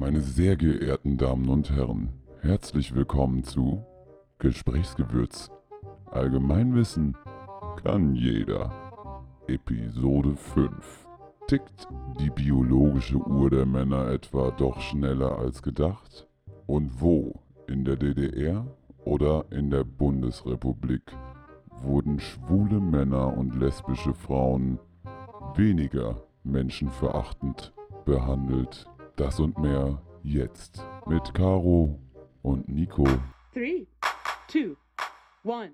Meine sehr geehrten Damen und Herren, herzlich willkommen zu Gesprächsgewürz. Allgemeinwissen kann jeder. Episode 5. Tickt die biologische Uhr der Männer etwa doch schneller als gedacht? Und wo? In der DDR oder in der Bundesrepublik wurden schwule Männer und lesbische Frauen weniger menschenverachtend behandelt? Das und mehr jetzt mit Caro und Nico. Three, two, one.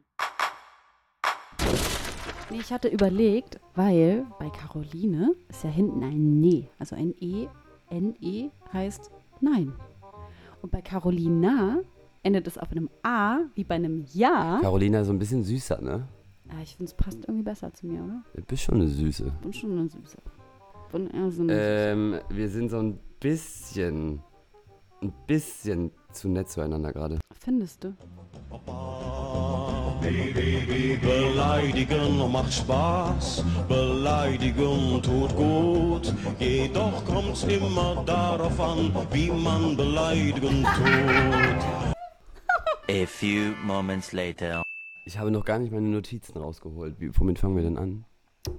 Nee, ich hatte überlegt, weil bei Caroline ist ja hinten ein Ne, also ein E, N-E heißt Nein. Und bei Carolina endet es auf einem A, wie bei einem Ja. Carolina ist so ein bisschen süßer, ne? Ja, ich finde, es passt irgendwie besser zu mir, oder? Du bist schon eine Süße. Bin schon eine Süße. So eine Ähm, wir sind so ein bisschen, ein bisschen zu nett zueinander gerade. Findest du? Beleidigen macht Spaß, beleidigen tut gut. Jedoch kommt's immer darauf an, wie man beleidigen tut. A few moments later. Ich habe noch gar nicht meine Notizen rausgeholt. Wie, womit fangen wir denn an?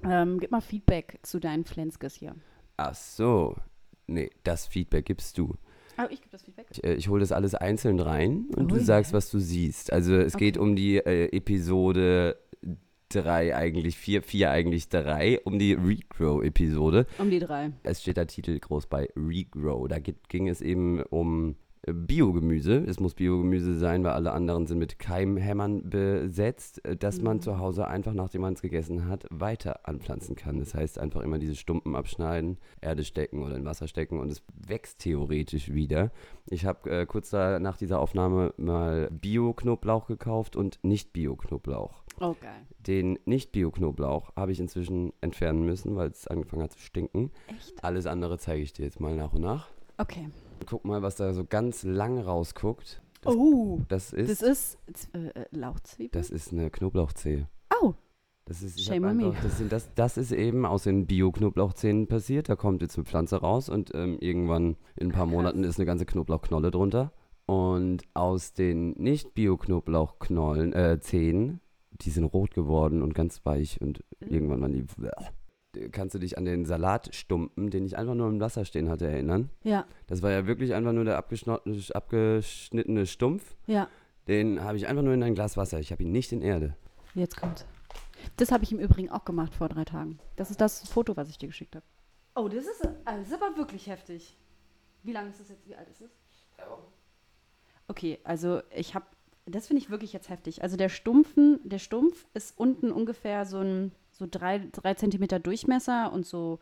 Ähm, gib mal Feedback zu deinen Flenskes hier. Ach so. Nee, das Feedback gibst du. Oh, ich gebe das Feedback. Ich, äh, ich hole das alles einzeln rein und Oh du sagst, was du siehst. Also es geht Okay. um die äh, Episode 3 eigentlich, 4, 4 eigentlich 3, um die Regrow-Episode. Um die drei. Es steht der Titel groß bei Regrow. Da geht, ging es eben um Biogemüse. Es muss Biogemüse sein, weil alle anderen sind mit Keimhämmern besetzt, äh, dass man zu Hause einfach, nachdem man es gegessen hat, weiter anpflanzen kann. Das heißt, einfach immer diese Stumpen abschneiden, Erde stecken oder in Wasser stecken und es wächst theoretisch wieder. Ich habe äh, kurz da nach dieser Aufnahme mal Bio-Knoblauch gekauft und Nicht-Bio-Knoblauch. Oh, geil. Den Nicht-Bio-Knoblauch habe ich inzwischen entfernen müssen, weil es angefangen hat zu stinken. Echt? Alles andere zeige ich dir jetzt mal nach und nach. Okay. Guck mal, was da so ganz lang rausguckt. Das, Oh, das ist das ist äh, äh, Lauchzwiebel. das ist eine Knoblauchzehe. Oh, Das ist, Shame on me. das, sind, das, das ist eben aus den Bio-Knoblauchzehen passiert. Da kommt jetzt eine Pflanze raus und ähm, irgendwann in ein paar. Monaten ist eine ganze Knoblauchknolle drunter. Und aus den nicht-Bio-Knoblauchknollen, äh, die sind rot geworden und ganz weich und irgendwann waren die. Kannst du dich an den Salatstumpen, den ich einfach nur im Wasser stehen hatte, erinnern? ja, Das war ja wirklich einfach nur der abgeschnittene Stumpf. ja. Den habe ich einfach nur in ein Glas Wasser. Ich habe ihn nicht in Erde. Jetzt kommt's. Das habe ich im Übrigen auch gemacht vor drei Tagen. Das ist das Foto, was ich dir geschickt habe. Oh, das ist, das ist aber wirklich heftig. Wie lange ist das jetzt? Wie alt ist es? Okay, also ich habe, das finde ich wirklich jetzt heftig. Also der Stumpfen, der Stumpf ist unten ungefähr so ein so drei, drei Zentimeter Durchmesser und so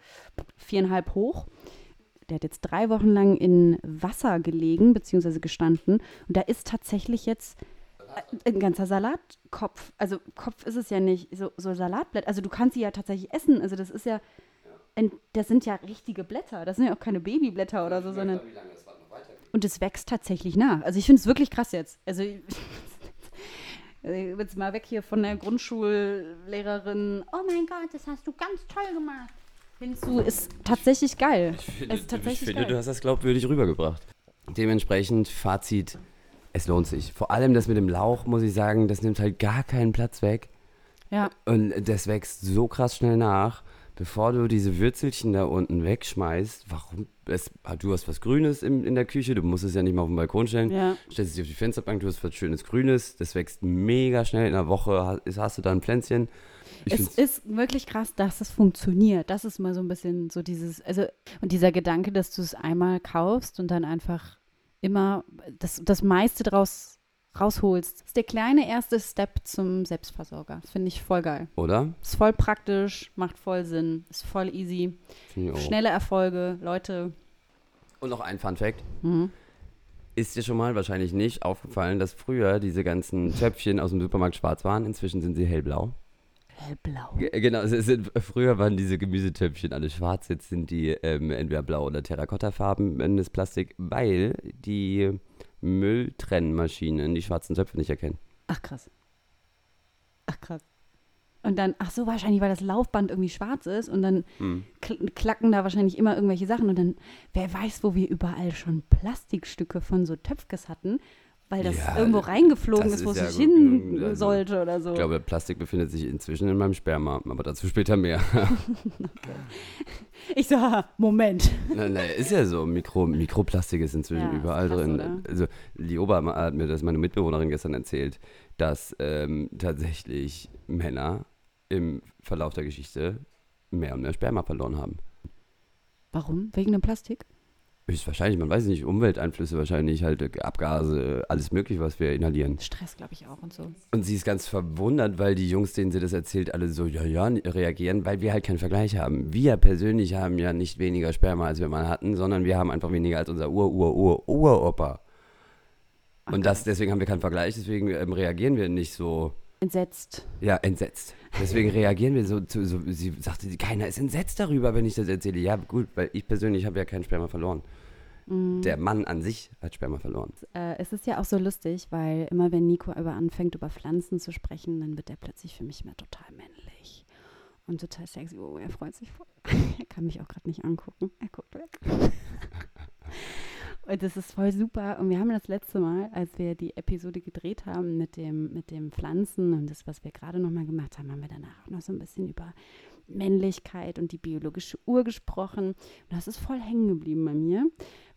viereinhalb hoch. Der hat jetzt drei Wochen lang in Wasser gelegen, beziehungsweise gestanden. Und da ist tatsächlich jetzt äh, ein ganzer Salatkopf. Also Kopf ist es ja nicht, so, so Salatblätter. Also du kannst sie ja tatsächlich essen. Also das ist ja, das sind ja richtige Blätter. Das sind ja auch keine Babyblätter oder so, sondern. Und es wächst tatsächlich nach. Also ich finde es wirklich krass jetzt. Also ich- Also jetzt mal weg hier von der Grundschullehrerin. Oh mein Gott, das hast du ganz toll gemacht. Hinzu ist tatsächlich geil. es ist tatsächlich ich finde geil. du hast das glaubwürdig rübergebracht. Dementsprechend Fazit, es lohnt sich. Vor allem das mit dem Lauch, muss ich sagen, das nimmt halt gar keinen Platz weg. ja, Und das wächst so krass schnell nach. Bevor du diese Würzelchen da unten wegschmeißt, warum? Es, du hast was Grünes im, in der Küche, du musst es ja nicht mal auf den Balkon stellen. ja. Stellst es dir auf die Fensterbank, du hast was Schönes Grünes, das wächst mega schnell. In einer Woche hast, hast du da ein Pflänzchen. Ich es ist wirklich krass, dass es funktioniert. Das ist mal so ein bisschen so dieses, also, und dieser Gedanke, dass du es einmal kaufst und dann einfach immer das, das meiste draus rausholst. Das ist der kleine erste Step zum Selbstversorger. Das finde ich voll geil. oder? Ist voll praktisch, macht voll Sinn, ist voll easy. Schnelle Erfolge, Leute. Und noch ein Fun Fact. Mhm. Ist dir schon mal wahrscheinlich nicht aufgefallen, dass früher diese ganzen Töpfchen aus dem Supermarkt schwarz waren? Inzwischen sind sie hellblau. Hellblau. G genau, sind, früher waren diese Gemüsetöpfchen alle schwarz, jetzt sind die ähm, entweder blau oder Terrakottafarben in das Plastik, weil die Mülltrennmaschinen die schwarzen Töpfe nicht erkennen. Ach krass. Ach krass. Und dann, ach so, wahrscheinlich, weil das Laufband irgendwie schwarz ist und dann Hm. kl klacken da wahrscheinlich immer irgendwelche Sachen und dann, wer weiß, wo wir überall schon Plastikstücke von so Töpfkes hatten, weil das Ja, irgendwo reingeflogen das ist, wo es ja nicht hin also, sollte oder so. Ich glaube, Plastik befindet sich inzwischen in meinem Sperma, aber dazu später mehr. Ich so, haha, Moment. nein, nein, ist ja so. Mikro, Mikroplastik ist inzwischen Ja, überall krass, drin. oder? Also, Lioba hat mir das meine Mitbewohnerin gestern erzählt, dass ähm, tatsächlich Männer im Verlauf der Geschichte mehr und mehr Sperma verloren haben. Warum? Wegen dem Plastik? Ist wahrscheinlich, man weiß nicht, Umwelteinflüsse wahrscheinlich, halt äh, Abgase, alles mögliche, was wir inhalieren. Stress, glaube ich, auch und so. Und sie ist ganz verwundert, weil die Jungs, denen sie das erzählt, alle so, ja, ja, reagieren, weil wir halt keinen Vergleich haben. Wir persönlich haben ja nicht weniger Sperma, als wir mal hatten, sondern wir haben einfach weniger als unser Ur-Ur-Ur-Uropa. Und das, deswegen haben wir keinen Vergleich, deswegen ähm, reagieren wir nicht so, Entsetzt. ja, entsetzt. Deswegen reagieren wir so, zu, so, sie sagte, keiner ist entsetzt darüber, wenn ich das erzähle. Ja, gut, weil ich persönlich habe ja keinen Sperma verloren. Der Mann an sich hat Sperma verloren. Äh, es ist ja auch so lustig, weil immer wenn Nico über anfängt, über Pflanzen zu sprechen, dann wird er plötzlich für mich mehr total männlich. Und total sexy. Oh, er freut sich voll. Er kann mich auch gerade nicht angucken. Er guckt weg. Und das ist voll super. Und wir haben das letzte Mal, als wir die Episode gedreht haben mit dem, mit dem Pflanzen und das, was wir gerade nochmal gemacht haben, haben wir danach auch noch so ein bisschen über Männlichkeit und die biologische Uhr gesprochen. Und das ist voll hängen geblieben bei mir,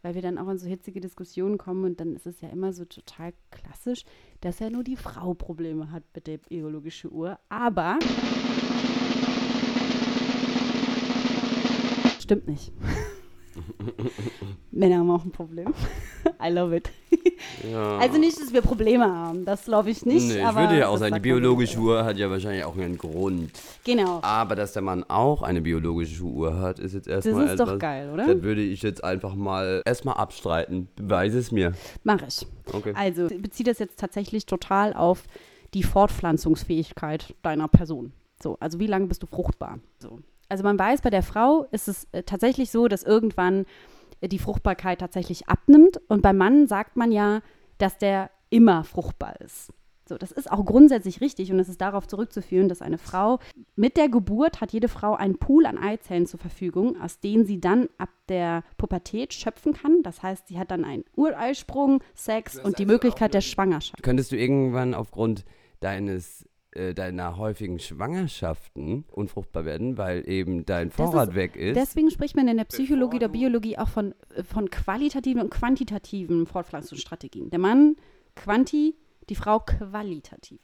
weil wir dann auch in so hitzige Diskussionen kommen und dann ist es ja immer so total klassisch, dass ja nur die Frau Probleme hat mit der biologischen Uhr. Aber stimmt nicht. Männer haben auch ein Problem. I love it. Ja. Also nicht, dass wir Probleme haben, das glaube ich nicht. Nee, ich würde ja auch das sagen, die biologische Uhr hat ja wahrscheinlich auch einen Grund. Genau. Aber dass der Mann auch eine biologische Uhr hat, ist jetzt Das erstmal ist etwas. doch geil, oder? Das würde ich jetzt einfach mal erstmal abstreiten. Beweise es mir. Mach ich. Okay. Also bezieht das jetzt tatsächlich total auf die Fortpflanzungsfähigkeit deiner Person. So, also wie lange bist du fruchtbar? So. Also man weiß, bei der Frau ist es äh, tatsächlich so, dass irgendwann äh, die Fruchtbarkeit tatsächlich abnimmt. Und beim Mann sagt man ja, dass der immer fruchtbar ist. So, das ist auch grundsätzlich richtig und es ist darauf zurückzuführen, dass eine Frau mit der Geburt hat jede Frau einen Pool an Eizellen zur Verfügung, aus denen sie dann ab der Pubertät schöpfen kann. Das heißt, sie hat dann einen Ureisprung, Sex und die Möglichkeit der Schwangerschaft. Könntest du irgendwann aufgrund deines äh, deiner häufigen Schwangerschaften unfruchtbar werden, weil eben dein Vorrat ist- weg ist? Deswegen spricht man in der Psychologie oder Biologie auch von, äh, von qualitativen und quantitativen Fortpflanzungsstrategien. Der Mann quanti, die Frau qualitative.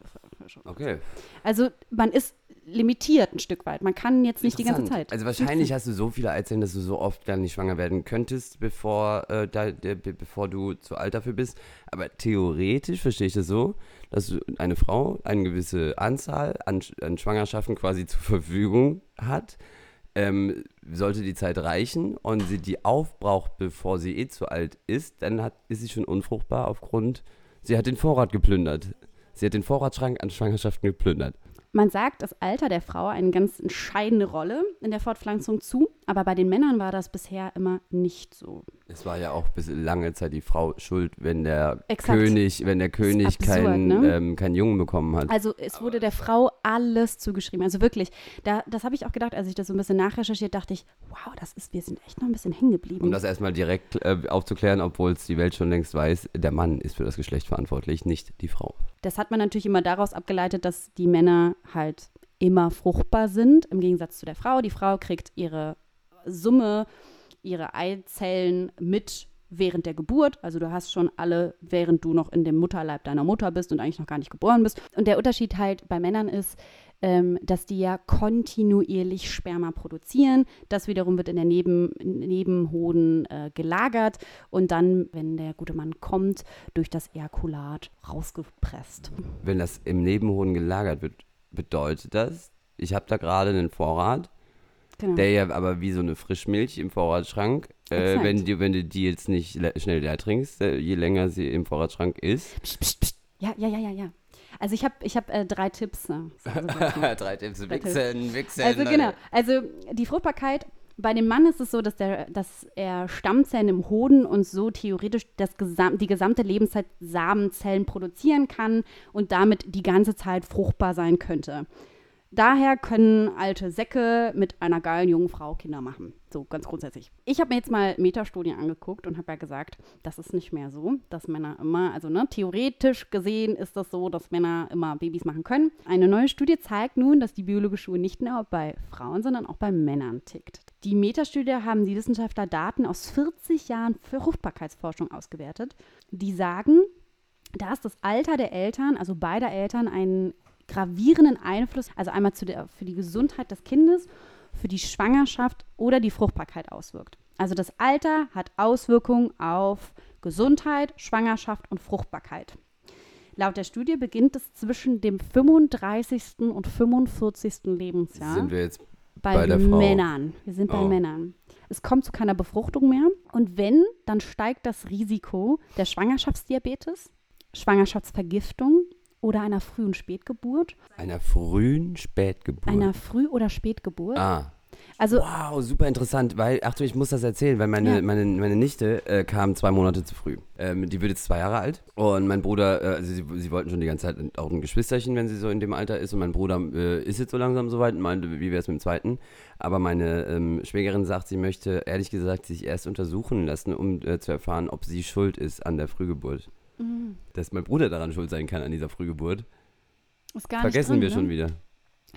Okay. Also man ist limitiert ein Stück weit. Man kann jetzt nicht die ganze. Zeit. Also wahrscheinlich hast du so viele Eizellen, dass du so oft gar nicht schwanger werden könntest, bevor, äh, da, be- bevor du zu alt dafür bist. Aber theoretisch verstehe ich das so, dass eine Frau eine gewisse Anzahl an, an Schwangerschaften quasi zur Verfügung hat. Ähm, sollte die Zeit reichen und sie die aufbraucht, bevor sie eh zu alt ist, dann hat, ist sie schon unfruchtbar aufgrund, sie hat den Vorrat geplündert. Sie hat den Vorratsschrank an Schwangerschaften geplündert. Man sagt das Alter der Frau eine ganz entscheidende Rolle in der Fortpflanzung zu, aber bei den Männern war das bisher immer nicht so. Es war ja auch bis lange Zeit die Frau schuld, wenn der Exakt. König, wenn der König absurd, keinen ne? ähm, keinen Jungen bekommen hat. Also es wurde der Frau alles zugeschrieben. Also wirklich, da, das habe ich auch gedacht, als ich das so ein bisschen nachrecherchiert, dachte ich, wow, das ist, wir sind echt noch ein bisschen hängen geblieben. um das erstmal direkt äh, aufzuklären, obwohl es die Welt schon längst weiß, der Mann ist für das Geschlecht verantwortlich, nicht die Frau. Das hat man natürlich immer daraus abgeleitet, dass die Männer halt immer fruchtbar sind, im Gegensatz zu der Frau. Die Frau kriegt ihre Summe, ihre Eizellen mit während der Geburt. Also du hast schon alle, während du noch in dem Mutterleib deiner Mutter bist und eigentlich noch gar nicht geboren bist. Und der Unterschied halt bei Männern ist, ähm, dass die ja kontinuierlich Sperma produzieren. Das wiederum wird in der Neben Nebenhoden äh, gelagert und dann, wenn der gute Mann kommt, durch das Ejakulat rausgepresst. Wenn das im Nebenhoden gelagert wird, bedeutet das, ich habe da gerade einen Vorrat, Genau. der ja aber wie so eine Frischmilch im Vorratsschrank, äh, wenn, du, wenn du die jetzt nicht le schnell leer trinkst, äh, je länger sie im Vorratsschrank ist. Psst, psst, psst. Ja, ja, ja, ja, ja. Also ich habe ich hab, äh, drei Tipps. Ne? Also, Tipps, Drei Tipps. wichsen, wichsen. also genau, also die Fruchtbarkeit, bei dem Mann ist es so, dass, der, dass er Stammzellen im Hoden und so theoretisch das gesam die gesamte Lebenszeit Samenzellen produzieren kann und damit die ganze Zeit fruchtbar sein könnte. Daher können alte Säcke mit einer geilen jungen Frau Kinder machen. So ganz grundsätzlich. Ich habe mir jetzt mal Metastudien angeguckt und habe ja gesagt, das ist nicht mehr so, dass Männer immer, also ne, theoretisch gesehen ist das so, dass Männer immer Babys machen können. Eine neue Studie zeigt nun, dass die biologische Uhr nicht nur bei Frauen, sondern auch bei Männern tickt. Die Metastudie haben die Wissenschaftler Daten aus 40 Jahren Fruchtbarkeitsforschung ausgewertet, die sagen, dass das Alter der Eltern, also beider Eltern, einen gravierenden Einfluss, also einmal der, für die Gesundheit des Kindes, für die Schwangerschaft oder die Fruchtbarkeit auswirkt. Also das Alter hat Auswirkungen auf Gesundheit, Schwangerschaft und Fruchtbarkeit. Laut der Studie beginnt es zwischen dem 35. und 45. Lebensjahr Sind wir jetzt bei, bei der Frau? Männern. Wir sind bei Oh. Männern. Es kommt zu keiner Befruchtung mehr. Und wenn, dann steigt das Risiko der Schwangerschaftsdiabetes, Schwangerschaftsvergiftung oder einer frühen Spätgeburt. einer frühen Spätgeburt? Einer Früh- oder Spätgeburt. ah. Also, Wow, super interessant, weil, Achtung, ich muss das erzählen, weil meine, Ja. meine, meine Nichte äh, kam zwei Monate zu früh. Ähm, die wird jetzt zwei Jahre alt und mein Bruder, äh, also sie, sie wollten schon die ganze Zeit auch ein Geschwisterchen, wenn sie so in dem Alter ist und mein Bruder äh, ist jetzt so langsam soweit und meinte, wie wäre es mit dem zweiten. Aber meine ähm, Schwägerin sagt, sie möchte ehrlich gesagt sich erst untersuchen lassen, um äh, zu erfahren, ob sie schuld ist an der Frühgeburt. Mhm. Dass mein Bruder daran schuld sein kann, an dieser Frühgeburt. ist gar Vergessen nicht wir drin, schon ne? wieder.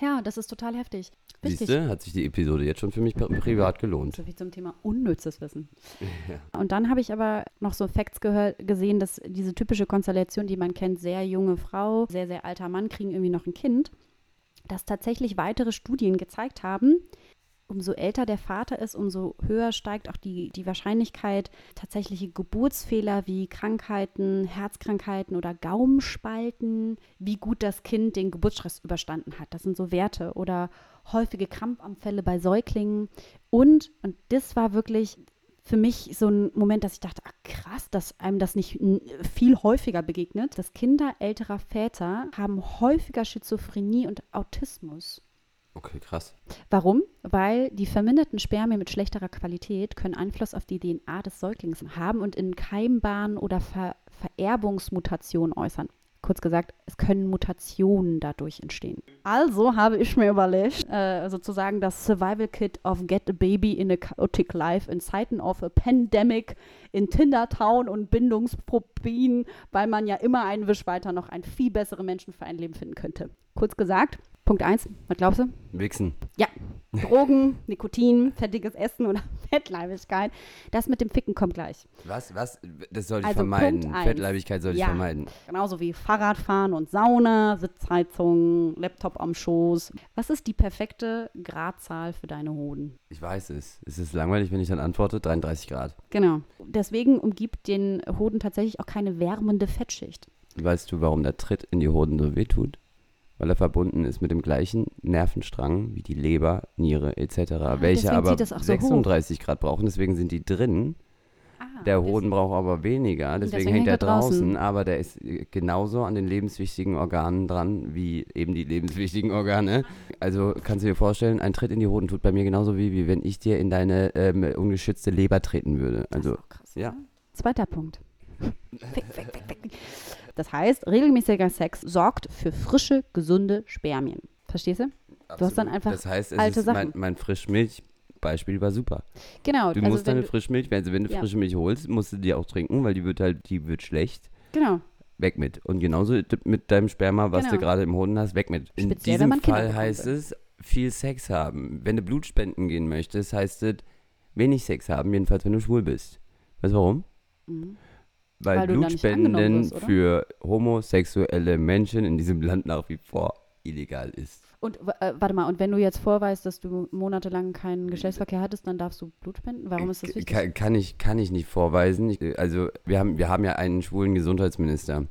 Ja, das ist total heftig. Wichtig. Siehst du, hat sich die Episode jetzt schon für mich pri- privat gelohnt. So viel zum Thema unnützes Wissen. Und dann habe ich aber noch so Facts gehört, gesehen, dass diese typische Konstellation, die man kennt, sehr junge Frau, sehr, sehr alter Mann kriegen irgendwie noch ein Kind, dass tatsächlich weitere Studien gezeigt haben, umso älter der Vater ist, umso höher steigt auch die, die Wahrscheinlichkeit, tatsächliche Geburtsfehler wie Krankheiten, Herzkrankheiten oder Gaumenspalten, wie gut das Kind den Geburtsstress überstanden hat. Das sind so Werte. Oder häufige Krampfanfälle bei Säuglingen. Und, und das war wirklich für mich so ein Moment, dass ich dachte, ach krass, dass einem das nicht viel häufiger begegnet, dass Kinder älterer Väter haben häufiger Schizophrenie und Autismus. Okay, krass. Warum? Weil die verminderten Spermien mit schlechterer Qualität können Einfluss auf die DNA des Säuglings haben und in Keimbahnen oder Ver Vererbungsmutationen äußern. Kurz gesagt, es können Mutationen dadurch entstehen. Also habe ich mir überlegt, äh, sozusagen das Survival Kit of Get a Baby in a Chaotic Life in Zeiten of a Pandemic in Tindertown und Bindungsphobien, weil man ja immer einen Wisch weiter noch einen viel besseren Menschen für ein Leben finden könnte. Kurz gesagt, Punkt 1, was glaubst du? Wichsen. Ja, Drogen, Nikotin, fettiges Essen oder Fettleibigkeit. Das mit dem Ficken kommt gleich. Was, was? Das soll ich Also vermeiden. Fettleibigkeit soll ich Ja. vermeiden. Genauso wie Fahrradfahren und Sauna, Sitzheizung, Laptop am Schoß. Was ist die perfekte Gradzahl für deine Hoden? Ich weiß es. Es ist langweilig, wenn ich dann antworte. 33 Grad. Genau. Deswegen umgibt den Hoden tatsächlich auch keine wärmende Fettschicht. Weißt du, warum der Tritt in die Hoden so wehtut? Weil er verbunden ist mit dem gleichen Nervenstrang wie die Leber, Niere etc., welche Ah, deswegen aber so hoch. 36 Grad brauchen. Deswegen sind die drin. Ah, Der Hoden braucht aber weniger. Deswegen, deswegen hängt er draußen. draußen. Aber der ist äh, genauso an den lebenswichtigen Organen dran wie eben die lebenswichtigen Organe. Also kannst du dir vorstellen, ein Tritt in die Hoden tut bei mir genauso wie, wie wenn ich dir in deine ähm, ungeschützte Leber treten würde. Das ist Also krass. ja. oder? Zweiter Punkt. Fick, fick, fick, fick. Das heißt, regelmäßiger Sex sorgt für frische, gesunde Spermien. Verstehst du? Du hast dann absolut. einfach Das heißt, es alte ist mein, Sachen. mein Frischmilch-Beispiel war super. Genau. Du also musst deine du- Frischmilch, wenn, wenn du Ja. frische Milch holst, musst du die auch trinken, weil die wird halt, die wird schlecht. Genau. Weg mit. Und genauso mit deinem Sperma, was du Genau. gerade im Hoden hast, weg mit. In Speziell, diesem Fall heißt es, viel Sex haben. Wenn du Blut spenden gehen möchtest, heißt es, wenig Sex haben, jedenfalls wenn du schwul bist. Weißt du warum? Mhm. Weil, Weil Blutspenden für homosexuelle Menschen in diesem Land nach wie vor illegal ist. Und äh, warte mal, und wenn du jetzt vorweist, dass du monatelang keinen Geschlechtsverkehr hattest, dann darfst du Blut spenden? Warum ist das wichtig? Kann, kann, ich, kann ich nicht vorweisen. Ich, also wir haben, wir haben ja einen schwulen Gesundheitsminister,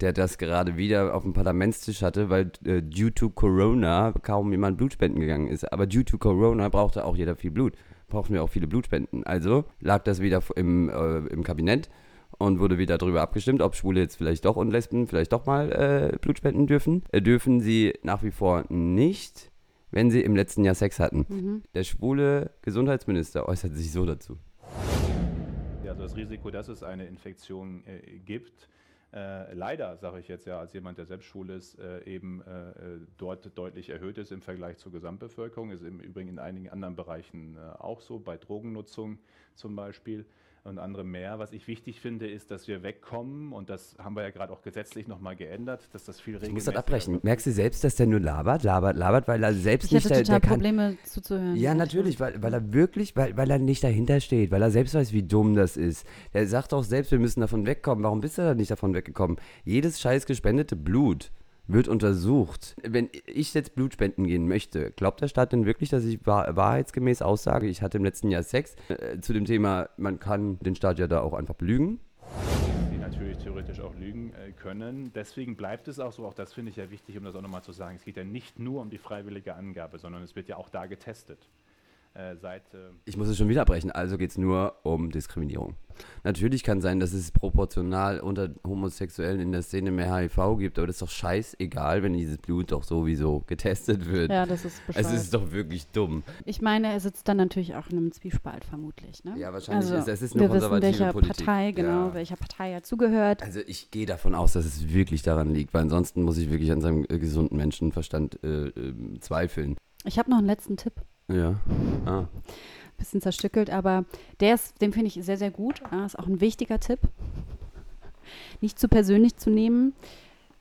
der das gerade wieder auf dem Parlamentstisch hatte, weil äh, due to Corona kaum jemand Blutspenden gegangen ist. Aber due to Corona brauchte auch jeder viel Blut. Brauchten wir auch viele Blutspenden. Also lag das wieder im, äh, im Kabinett und wurde wieder darüber abgestimmt, ob Schwule jetzt vielleicht doch und Lesben vielleicht doch mal äh, Blut spenden dürfen. Äh, dürfen sie nach wie vor nicht, wenn sie im letzten Jahr Sex hatten. Mhm. Der schwule Gesundheitsminister äußert sich so dazu. Ja, Also das Risiko, dass es eine Infektion äh, gibt, äh, leider, sage ich jetzt ja, als jemand, der selbst schwul ist, äh, eben äh, äh, dort deutlich erhöht ist im Vergleich zur Gesamtbevölkerung. Ist im Übrigen in einigen anderen Bereichen äh, auch so, bei Drogennutzung zum Beispiel und andere mehr. Was ich wichtig finde, ist, dass wir wegkommen und das haben wir ja gerade auch gesetzlich nochmal geändert, dass das viel Ich muss das regelmäßiger abbrechen. wird. Merkst du selbst, dass der nur labert, labert, labert, weil er selbst Ich nicht hatte der, total der kann, Probleme zuzuhören. Ja, natürlich, weil, weil er wirklich, weil, weil er nicht dahinter steht, weil er selbst weiß, wie dumm das ist. Er sagt auch selbst, wir müssen davon wegkommen. Warum bist du da nicht davon weggekommen? Jedes scheiß gespendete Blut wird untersucht. Wenn ich jetzt Blut spenden gehen möchte, glaubt der Staat denn wirklich, dass ich wahr, wahrheitsgemäß aussage, ich hatte im letzten Jahr Sex? Äh, zu dem Thema, man kann den Staat ja da auch einfach belügen. natürlich theoretisch auch lügen äh, können. Deswegen bleibt es auch so, auch das finde ich ja wichtig, um das auch nochmal zu sagen. Es geht ja nicht nur um die freiwillige Angabe, sondern es wird ja auch da getestet. Äh, seit äh, Ich muss es schon wieder abbrechen, also geht es nur um Diskriminierung. Natürlich kann sein, dass es proportional unter Homosexuellen in der Szene mehr HIV gibt, aber das ist doch scheißegal, wenn dieses Blut doch sowieso getestet wird. Ja, das ist es bescheuert. ist doch wirklich dumm. Ich meine, er sitzt dann natürlich auch in einem Zwiespalt vermutlich. Ne? Ja, wahrscheinlich also, ist- es ist eine wir wissen, konservative welcher Politik. Partei, genau, Ja. welcher Partei er zugehört. Also ich gehe davon aus, dass es wirklich daran liegt, weil ansonsten muss ich wirklich an seinem äh, gesunden Menschenverstand äh, äh, zweifeln. Ich habe noch einen letzten Tipp. Ja. Ah. Bisschen zerstückelt, aber der ist, den finde ich sehr, sehr gut. Ja, ist auch ein wichtiger Tipp. Nicht zu persönlich zu nehmen.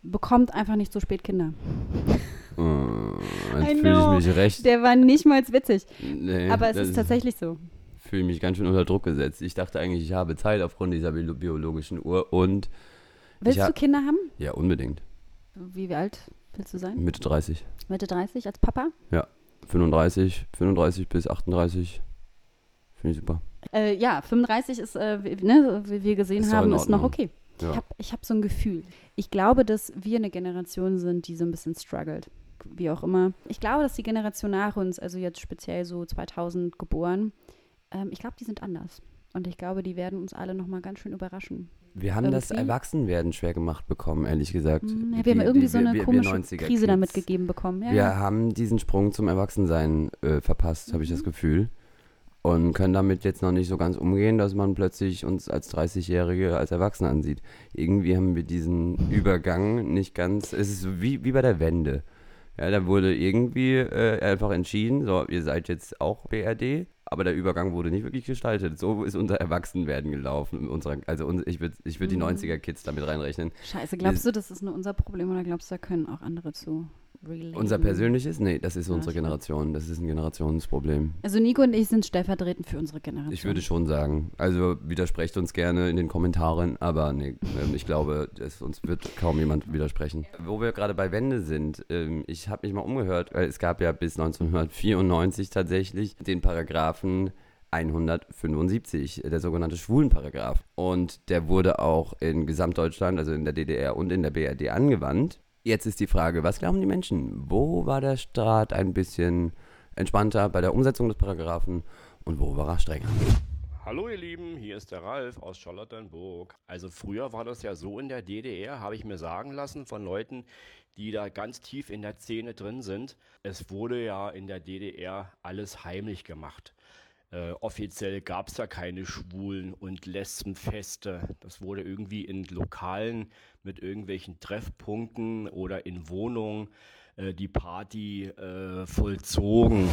Bekommt einfach nicht so spät Kinder. Jetzt know. fühle ich mich recht. Der war nicht mal witzig. Nee, Aber es das ist tatsächlich so. fühle mich ganz schön unter Druck gesetzt. Ich dachte eigentlich, ich habe Zeit aufgrund dieser bio- biologischen Uhr und Willst ha- du Kinder haben? ja, unbedingt. Wie alt willst du sein? Mitte 30. Mitte 30 als Papa? 35, 35 bis 38. Finde ich super. Äh, ja, 35 ist, äh, wie, ne, wie wir gesehen Ist haben, ist noch okay. Ja. Ich habe ich hab so ein Gefühl. Ich glaube, dass wir eine Generation sind, die so ein bisschen struggelt. Wie auch immer. Ich glaube, dass die Generation nach uns, also jetzt speziell so 2000 geboren, ähm, ich glaube, die sind anders. Und ich glaube, die werden uns alle nochmal ganz schön überraschen. Wir haben das Irgendwie? Erwachsenwerden schwer gemacht bekommen, ehrlich gesagt. Hm, ja, Die- wir haben irgendwie die- so wir- eine wir- wir komische 90er Krise damit gegeben bekommen. Ja, Wir ja. haben diesen Sprung zum Erwachsensein äh, verpasst, habe ich Mhm. das Gefühl. Und können damit jetzt noch nicht so ganz umgehen, dass man plötzlich uns als 30-Jährige als Erwachsene ansieht. Irgendwie haben wir diesen Übergang nicht ganz. Es ist wie, wie bei der Wende. Ja, da wurde irgendwie äh, einfach entschieden, so, ihr seid jetzt auch BRD, aber der Übergang wurde nicht wirklich gestaltet. So ist unser Erwachsenwerden gelaufen. Unserer, also uns, ich würde ich würd die Mhm. 90er-Kids damit reinrechnen. Scheiße, glaubst du, das ist nur unser Problem oder glaubst du, da können auch andere zu relaten? Unser persönliches? Nee, das ist unsere Generation. Das ist ein Generationsproblem. Also Nico und ich sind stellvertretend für unsere Generation. Ich würde schon sagen. Also widersprecht uns gerne in den Kommentaren, aber nee, ähm, ich glaube, es, uns wird kaum jemand widersprechen. Wo wir gerade bei Wende sind, ähm, ich habe mich mal umgehört, weil es gab ja bis 1994 tatsächlich den Paragraphen 175, der sogenannte Schwulenparagraph. Und der wurde auch in Gesamtdeutschland, also in der DDR und in der BRD angewandt. Jetzt ist die Frage, was glauben die Menschen? Wo war der Staat ein bisschen entspannter bei der Umsetzung des Paragraphen und wo war er strenger? Hallo ihr Lieben, hier ist der Ralf aus Charlottenburg. Also früher war das ja so in der DDR, habe ich mir sagen lassen von Leuten, die da ganz tief in der Szene drin sind. Es wurde ja in der DDR alles heimlich gemacht. Äh, offiziell gab es ja keine Schwulen- und Lesbenfeste. Das wurde irgendwie in Lokalen mit irgendwelchen Treffpunkten oder in Wohnungen äh, die Party äh, vollzogen.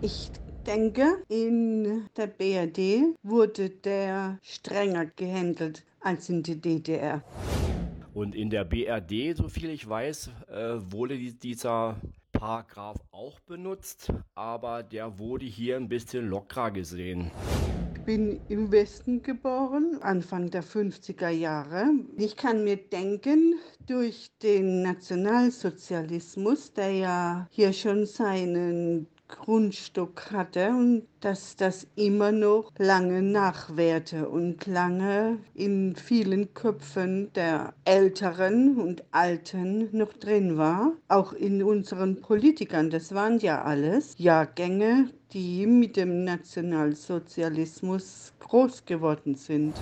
Ich denke, in der BRD wurde der strenger gehandelt als in der DDR. Und in der BRD, so viel ich weiß, äh, wurde die, dieser Paragraph auch benutzt, aber der wurde hier ein bisschen lockerer gesehen. Ich bin im Westen geboren, Anfang der 50er Jahre. Ich kann mir denken, durch den Nationalsozialismus, der ja hier schon seinen Grundstück hatte und dass das immer noch lange nachwährte und lange in vielen Köpfen der Älteren und Alten noch drin war. Auch in unseren Politikern, das waren ja alles Jahrgänge, die mit dem Nationalsozialismus groß geworden sind.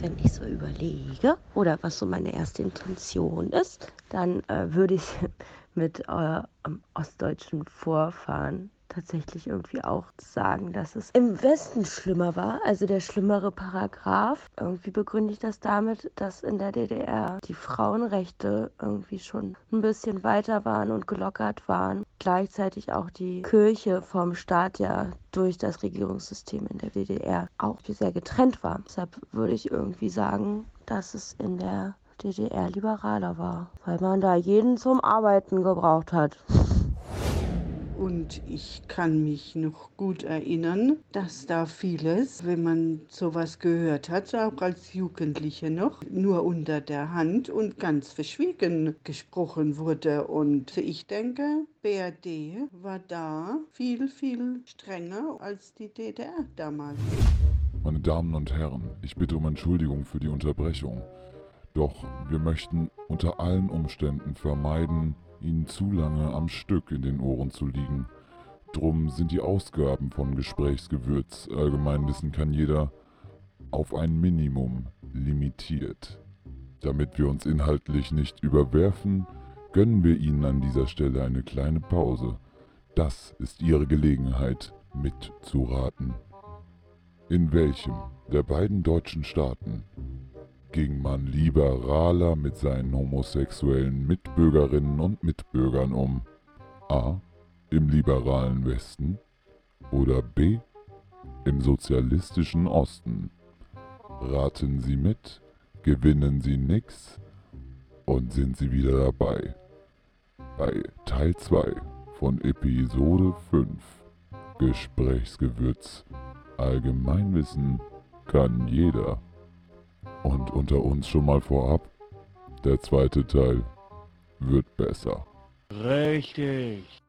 Wenn ich so überlege oder was so meine erste Intention ist, dann äh, würde ich mit eurem ostdeutschen Vorfahren tatsächlich irgendwie auch sagen, dass es im Westen schlimmer war, also der schlimmere Paragraph. Irgendwie begründe ich das damit, dass in der DDR die Frauenrechte irgendwie schon ein bisschen weiter waren und gelockert waren. Gleichzeitig auch die Kirche vom Staat ja durch das Regierungssystem in der DDR auch sehr getrennt war. Deshalb würde ich irgendwie sagen, dass es in der DDR liberaler war, weil man da jeden zum Arbeiten gebraucht hat. Und ich kann mich noch gut erinnern, dass da vieles, wenn man sowas gehört hat, auch als Jugendliche noch, nur unter der Hand und ganz verschwiegen gesprochen wurde. Und ich denke, BRD war da viel, viel strenger als die DDR damals. Meine Damen und Herren, ich bitte um Entschuldigung für die Unterbrechung. Doch wir möchten unter allen Umständen vermeiden, Ihnen zu lange am Stück in den Ohren zu liegen. Drum sind die Ausgaben von Gesprächsgewürz, Allgemeinwissen kann jeder, auf ein Minimum limitiert. Damit wir uns inhaltlich nicht überwerfen, gönnen wir Ihnen an dieser Stelle eine kleine Pause. Das ist Ihre Gelegenheit, mitzuraten. In welchem der beiden deutschen Staaten ging man liberaler mit seinen homosexuellen Mitbürgerinnen und Mitbürgern um? A. Im liberalen Westen oder B. Im sozialistischen Osten? Raten Sie mit, gewinnen Sie nix und sind Sie wieder dabei bei Teil 2 von Episode 5 Gesprächsgewürz Allgemeinwissen kann jeder. Und unter uns schon mal vorab, der zweite Teil wird besser. Richtig.